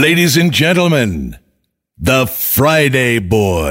Ladies and gentlemen, the Friday Boy.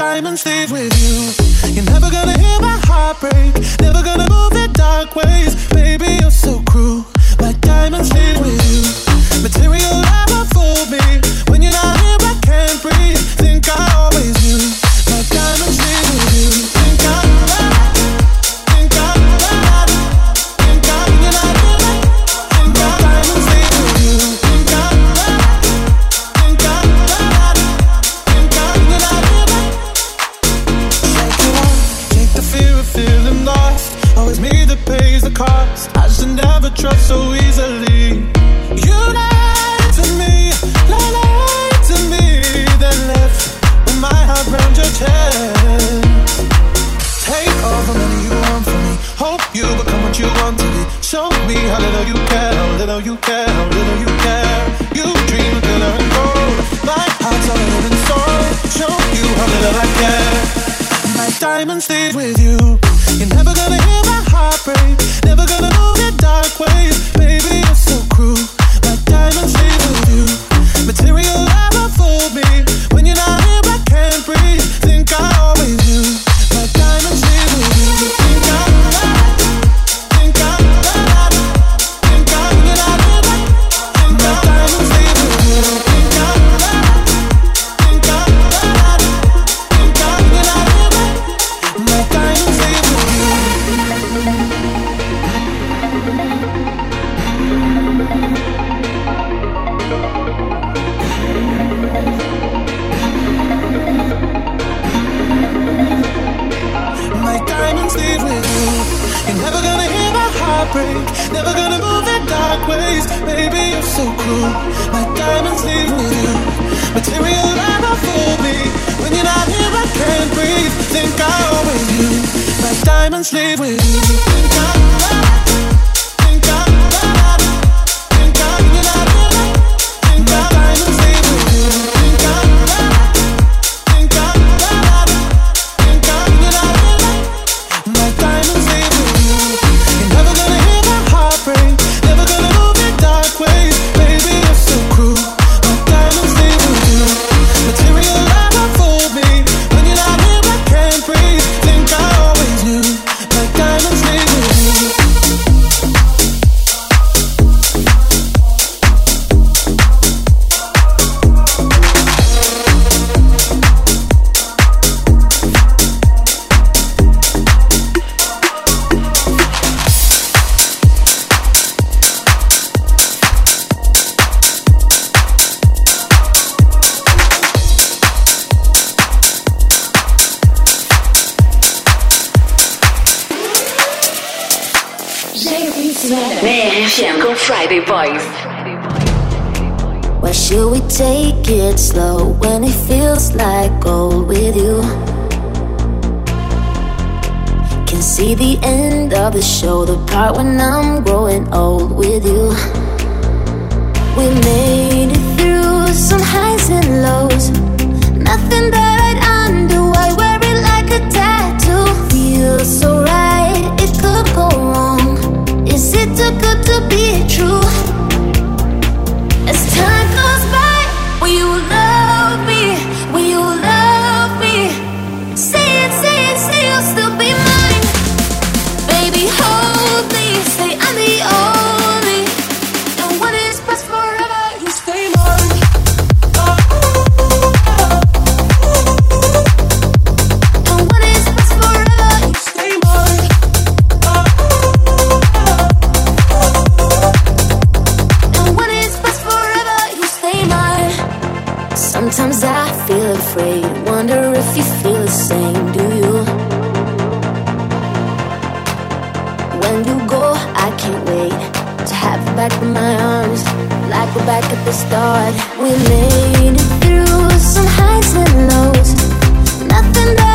my diamonds leave with you. You're never gonna hear my heart break, never gonna move in dark ways. Baby, you're so cruel. My diamonds leave with you. Material never fooled me. When you're not here, I can't breathe. Think I always knew. How little you care, how little you care, how little you care. You dream of glitter and gold. My heart's a living soul. Show you how little I care. My diamonds leave with you. You're never gonna hear my heart break. Never gonna move in dark ways. Baby, you're so cruel. My diamonds leave with you. Material Boys. Why should we take it slow when it feels like gold with you? Can see the end of the show, the part when I'm growing old with you. We made it through some highs and lows. Nothing that I'd undo. I wear it like a tattoo. Feels so right, it could go wrong. Is it too good to be true? It's time when you go, I can't wait to have you back in my arms, like we're back at the start. We made it through some highs and lows, nothing.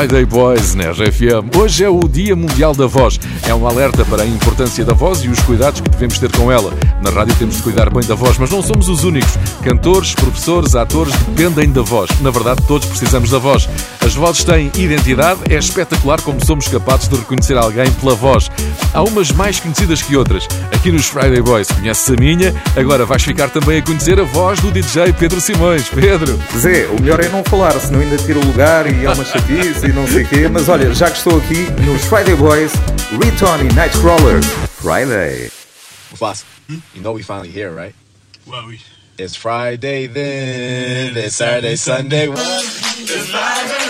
Friday Boys na RFM. Hoje é o Dia Mundial da Voz. É um alerta para a importância da voz e os cuidados que devemos ter com ela. Na rádio temos de cuidar bem da voz, mas não somos os únicos. Cantores, professores, atores dependem da voz. Na verdade, todos precisamos da voz. As vozes têm identidade, é espetacular como somos capazes de reconhecer alguém pela voz. Há umas mais conhecidas que outras. Aqui nos Friday Boys conheces a minha, agora vais ficar também a conhecer a voz do DJ Pedro Simões. Pedro! Zé, o melhor é não falar, senão ainda tiro o lugar e é uma chatice e não sei o quê, mas olha, já que estou aqui nos Friday Boys, Return e Nightcrawler. Friday. Boss, hmm? you know we finally here, right? Well, we... It's Friday then, it's Saturday, Sunday. It's Friday.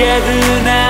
together now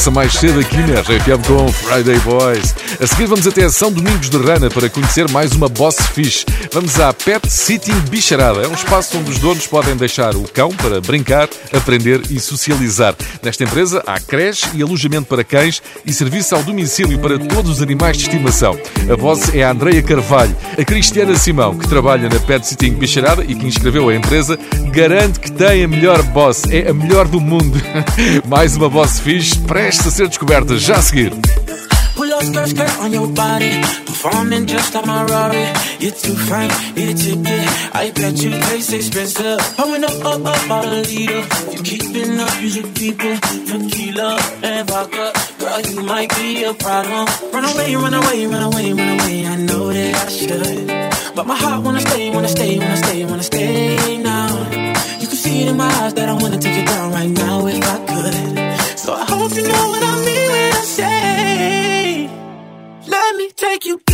começa mais cedo aqui na RFM com Friday Boys. A seguir vamos até São Domingos de Rana para conhecer mais uma Boss Fish. Vamos à Pet Sitting Bicharada. É um espaço onde os donos podem deixar o cão para brincar, aprender e socializar. Nesta empresa há creche e alojamento para cães e serviço ao domicílio para todos os animais de estimação. A voz é a Andreia Carvalho. A Cristiana Simão, que trabalha na Pet Sitting Bicharada e que inscreveu a empresa, garante que tem a melhor boss. É a melhor do mundo. mais uma Boss Fish prestes a ser descoberta já a seguir. Up skirt, skirt on your body. Performing just like my Rari. You're too fine, need a ticket. I bet you taste expensive. Pouring up, up, up, out a leader. You keeping up, you people. Tequila and vodka. Girl, you might be a problem. Run away, run away, run away, run away. I know that I should. But my heart wanna stay, wanna stay, wanna stay, wanna stay now. You can see it in my eyes that I wanna take it down right now if I could. So I hope you know what I take you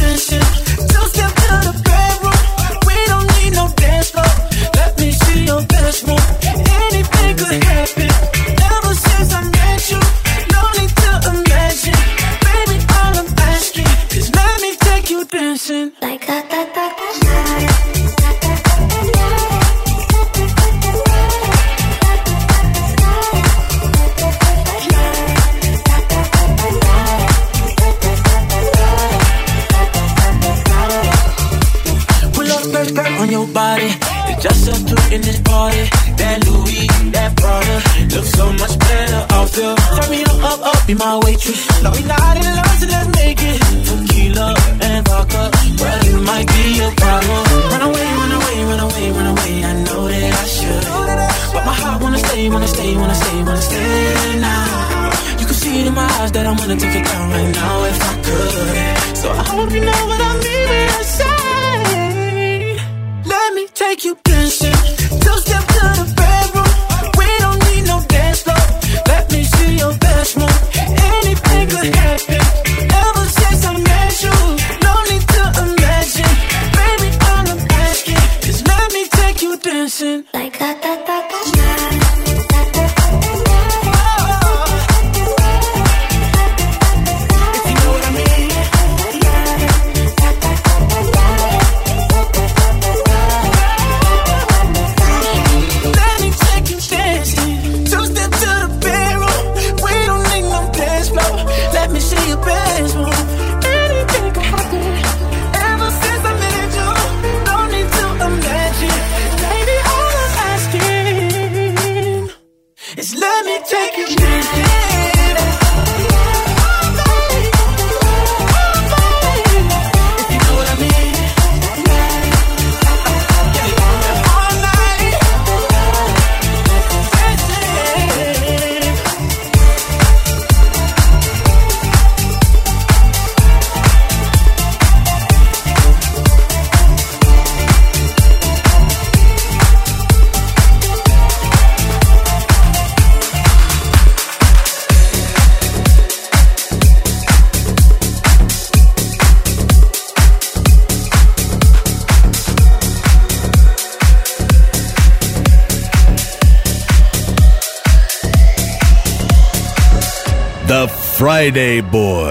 Friday, boy.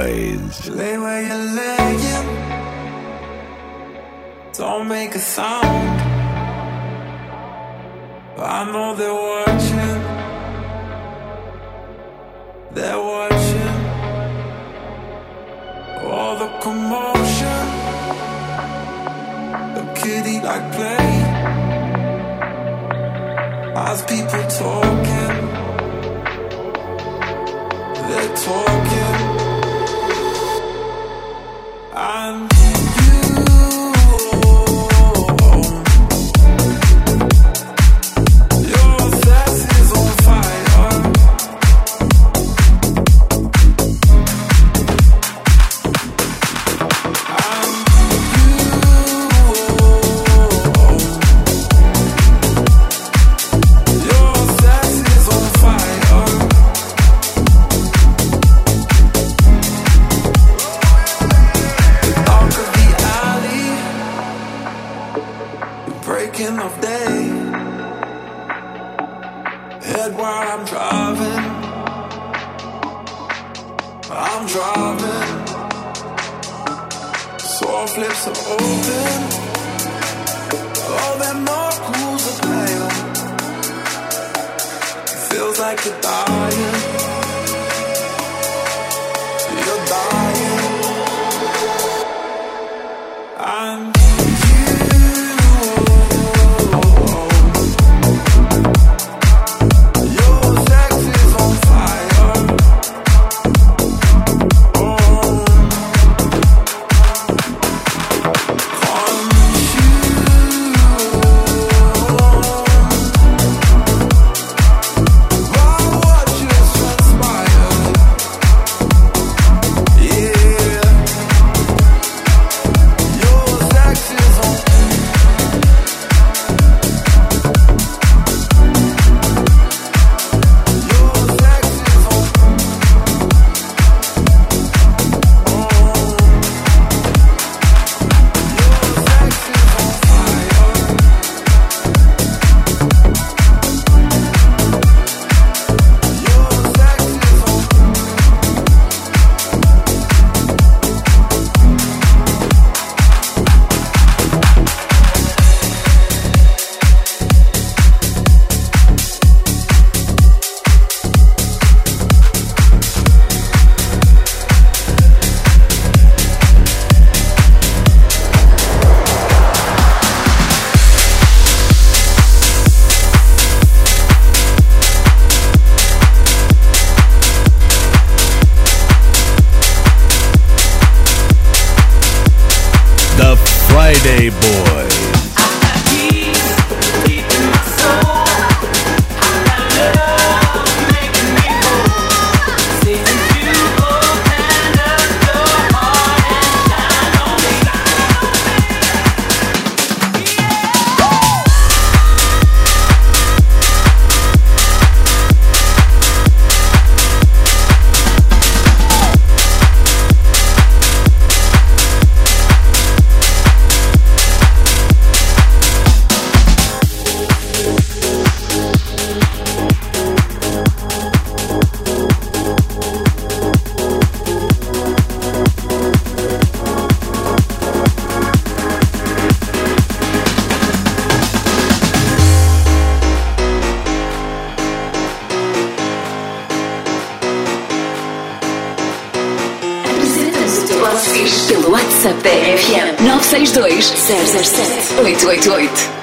Pelo WhatsApp da RFM 962 007 888.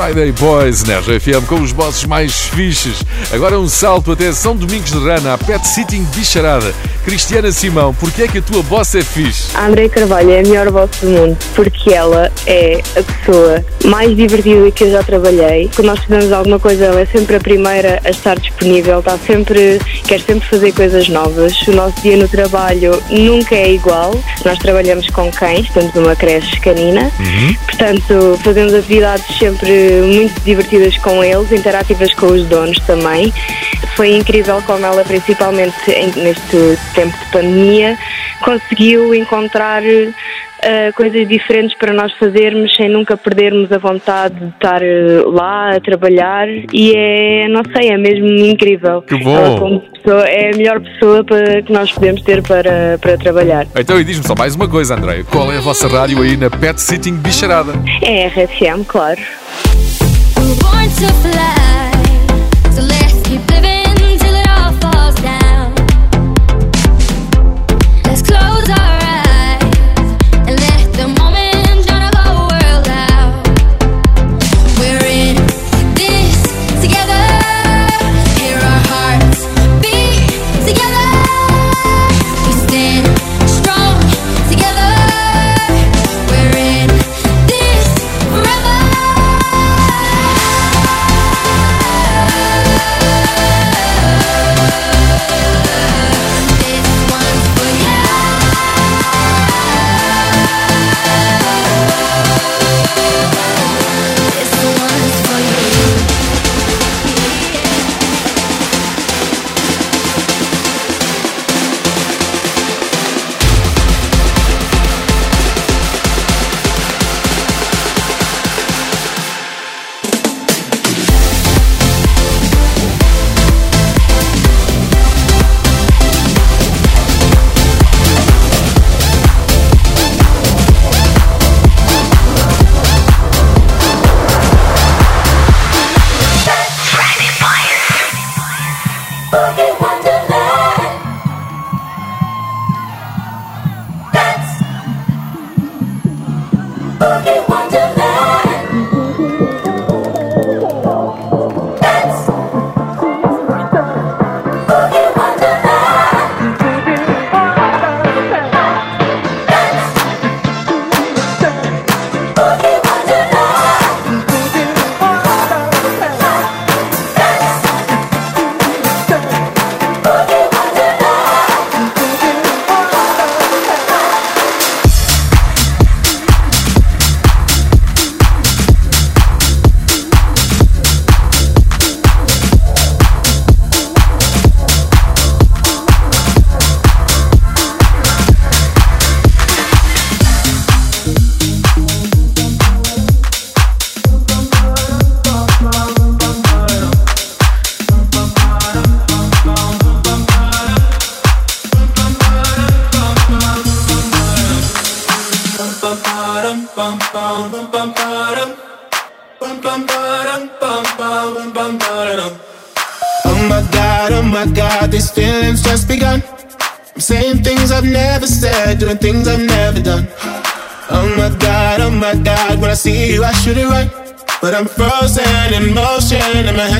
Friday Boys na RFM com os bosses mais fixes. Agora um salto até São Domingos de Rana, a Pet Sitting Bicharada. Cristiana Simão, porquê é que a tua boss é fixe? A André Carvalho é a melhor voz do mundo porque ela é a pessoa mais divertida que eu já trabalhei. Quando nós fizemos alguma coisa, ela é sempre a primeira a estar disponível, está sempre, quer sempre fazer coisas novas. O nosso dia no trabalho nunca é igual. Nós trabalhamos com cães, temos uma creche canina, portanto fazemos atividades sempre muito divertidas com eles, interativas com os donos também. Foi incrível como ela, principalmente neste tempo de pandemia, conseguiu encontrar eh, coisas diferentes para nós fazermos sem nunca perdermos a vontade de estar eh, lá a trabalhar e é, não sei, é mesmo incrível. Que bom! Ela, como pessoa, é a melhor pessoa para, que nós podemos ter para, para trabalhar. Então, e diz-me só mais uma coisa, André. Qual é a vossa rádio aí na Pet Sitting Bicharada? É RFM, claro. Born to fly, so let's keep living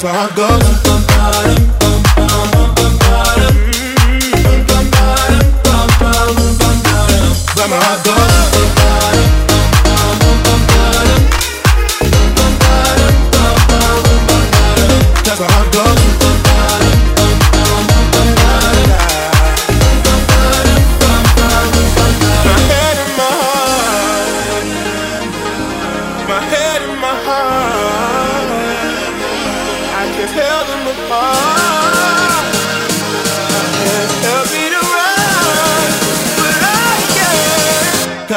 that's where I go.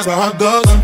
that's where I go.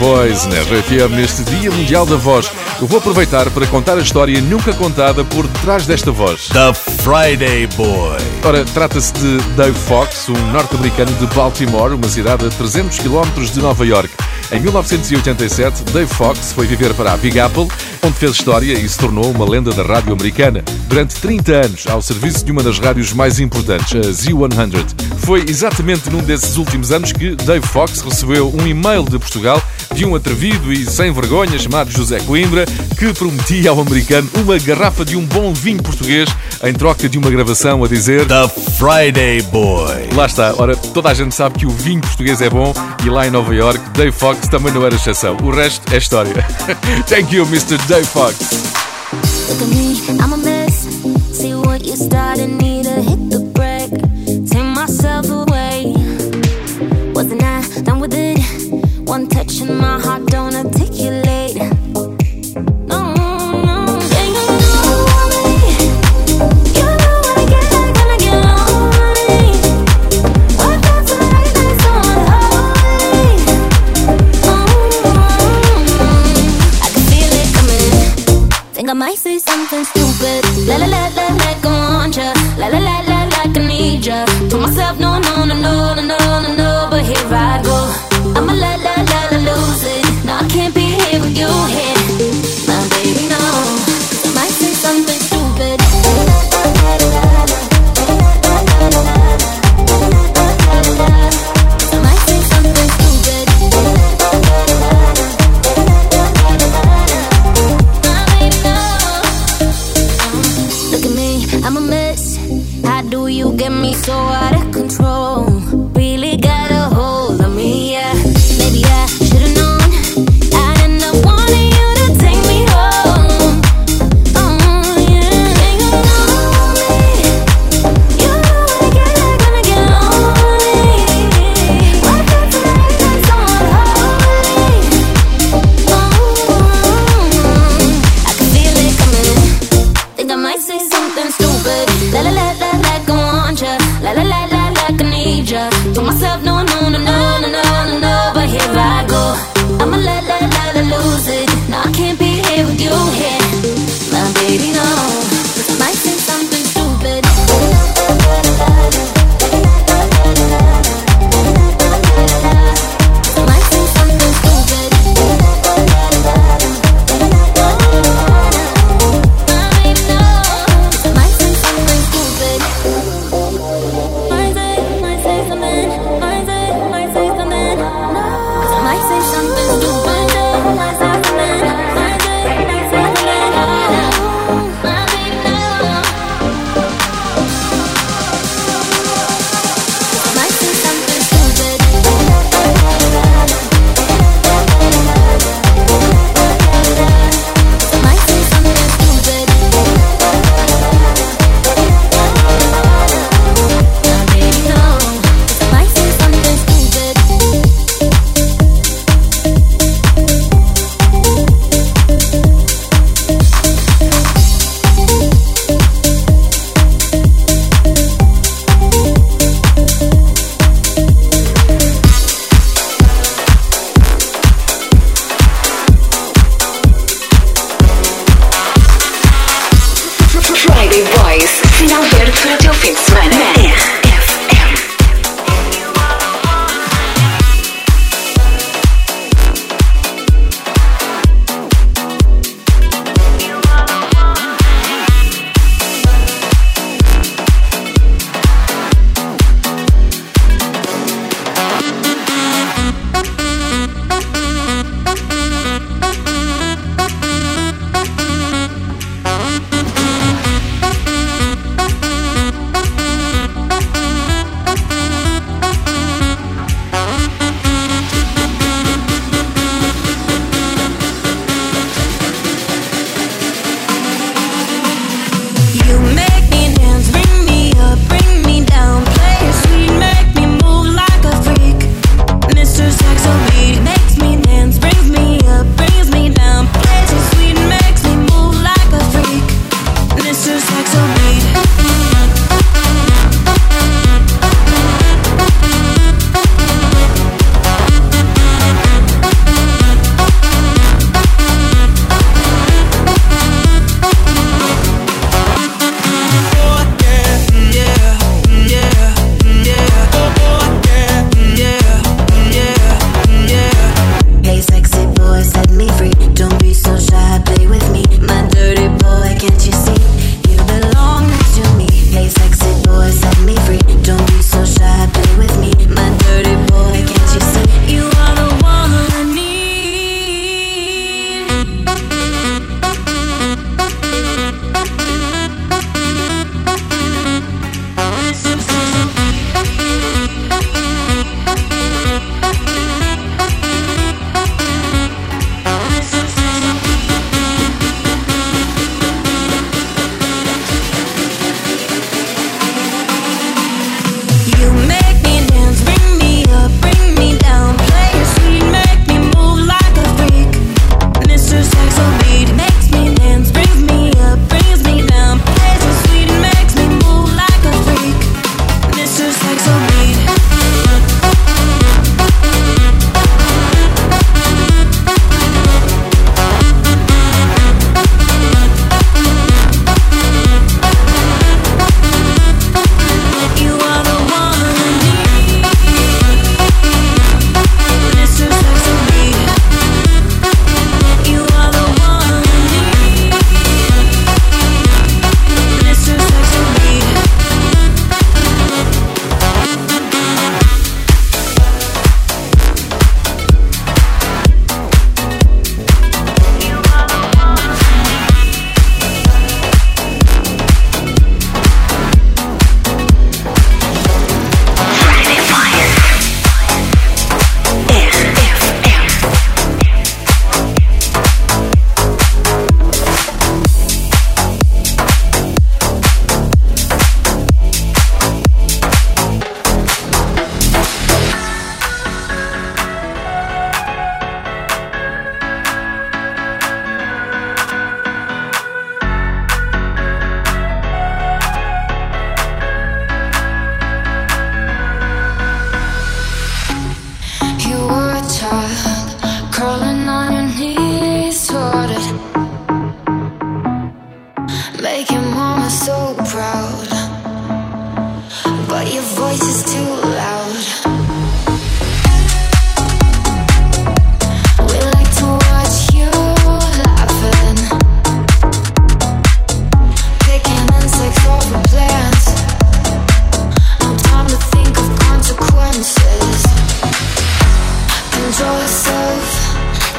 Boys na RFM neste Dia Mundial da Voz. Eu vou aproveitar para contar a história nunca contada por detrás desta voz. The Friday Boy. Ora, trata-se de Dave Fox, um norte-americano de Baltimore, uma cidade a 300 km de Nova York. Em 1987, Dave Fox foi viver para a Big Apple, onde fez história e se tornou uma lenda da rádio americana. Durante 30 anos, ao serviço de uma das rádios mais importantes, a Z100. Foi exatamente num desses últimos anos que Dave Fox recebeu um e-mail de Portugal de um atrevido e sem vergonha chamado José Coimbra, que prometia ao americano uma garrafa de um bom vinho português em troca de uma gravação a dizer The Friday Boy. Lá está, ora, toda a gente sabe que o vinho português é bom e lá em Nova York, Dave Fox também não era exceção. O resto é história. Thank you, Mr. Dave Fox. Look at me, I'm a mess. See what you started, my heart don't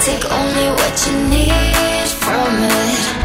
Take only what you need from it.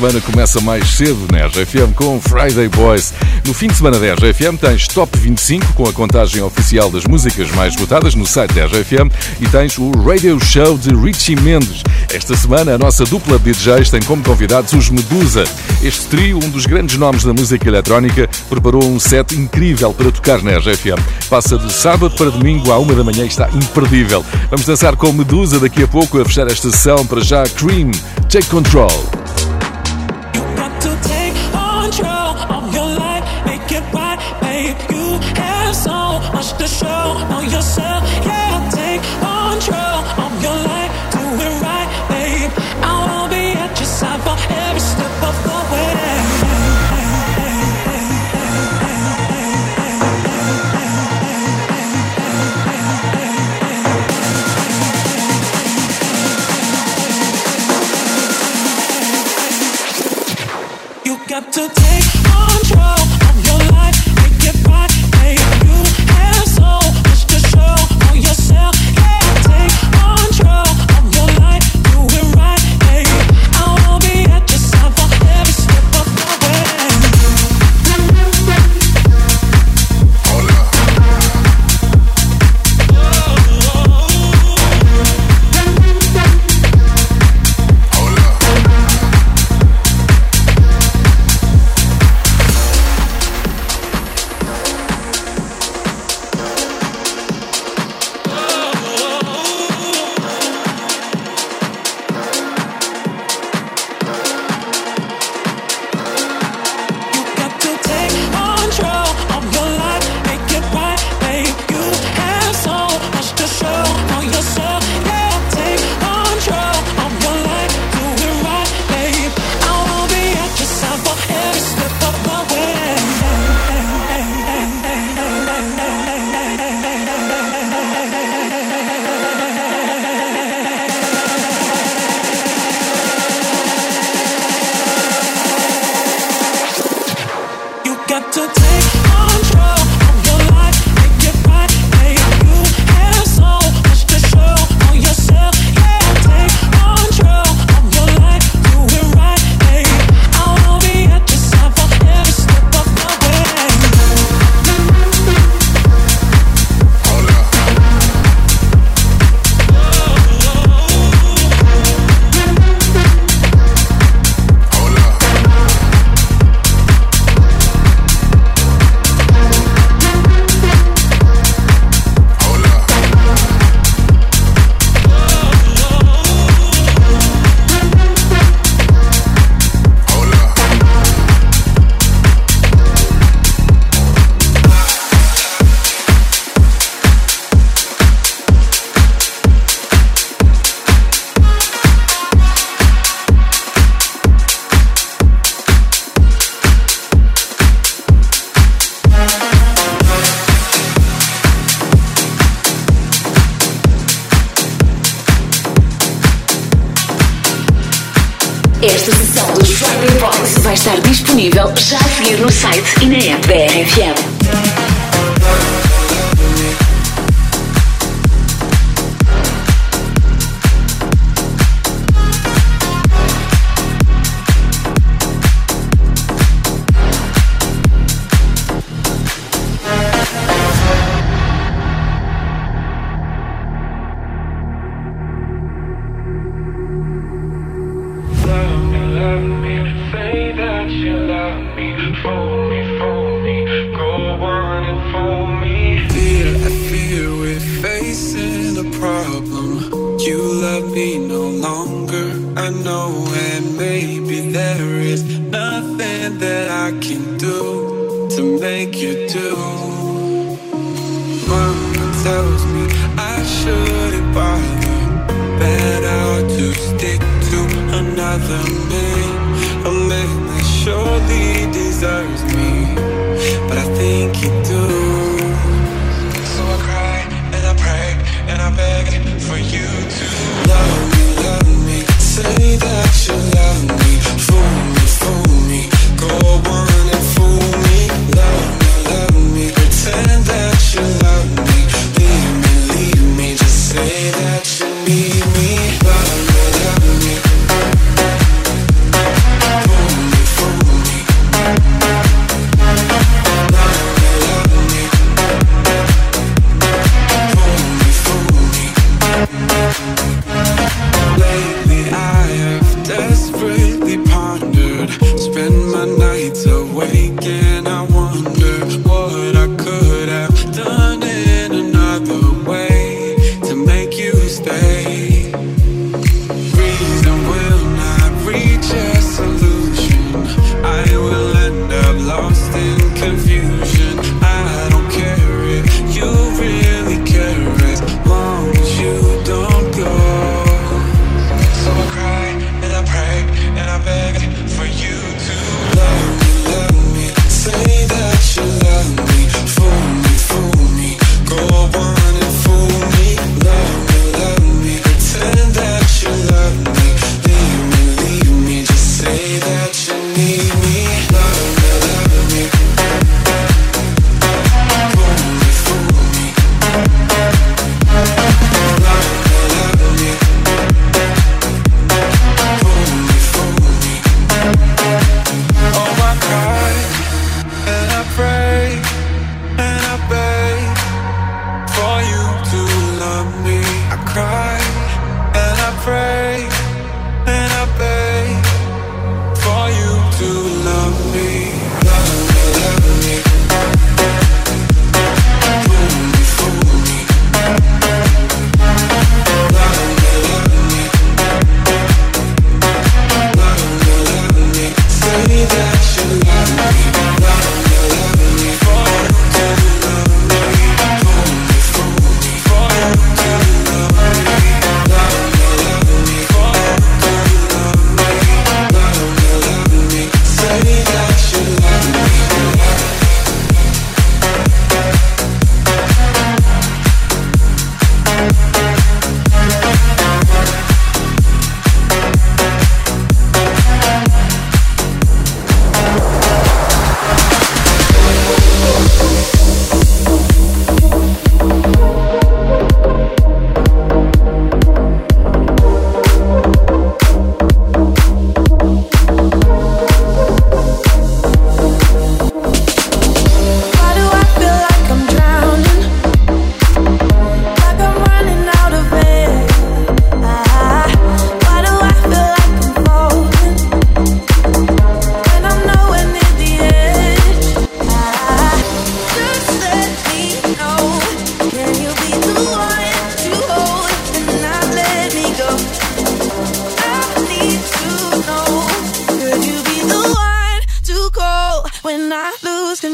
Semana começa mais cedo na RFM com Friday Boys. No fim de semana da RFM tens Top 25 com a contagem oficial das músicas mais votadas no site da RFM e tens o Radio Show de Richie Mendes. Esta semana a nossa dupla de DJs tem como convidados os Medusa. Este trio, um dos grandes nomes da música eletrónica, preparou um set incrível para tocar na RFM. Passa de sábado para domingo à uma da manhã e está imperdível. Vamos dançar com Medusa daqui a pouco a fechar esta sessão para já Cream, Take Control.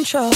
control.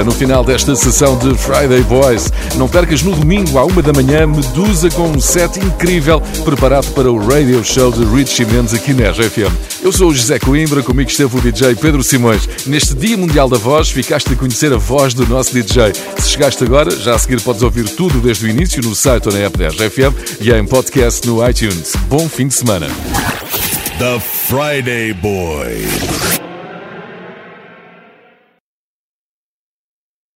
Medusa no final desta sessão de Friday Boys. Não percas no domingo à uma da manhã Medusa com um set incrível preparado para o radio show de Richie Mendes aqui na RFM. Eu sou o José Coimbra, comigo esteve o DJ Pedro Simões. Neste Dia Mundial da Voz ficaste a conhecer a voz do nosso DJ. Se chegaste agora, já a seguir podes ouvir tudo desde o início no site ou na app da RFM e em podcast no iTunes. Bom fim de semana. The Friday Boys.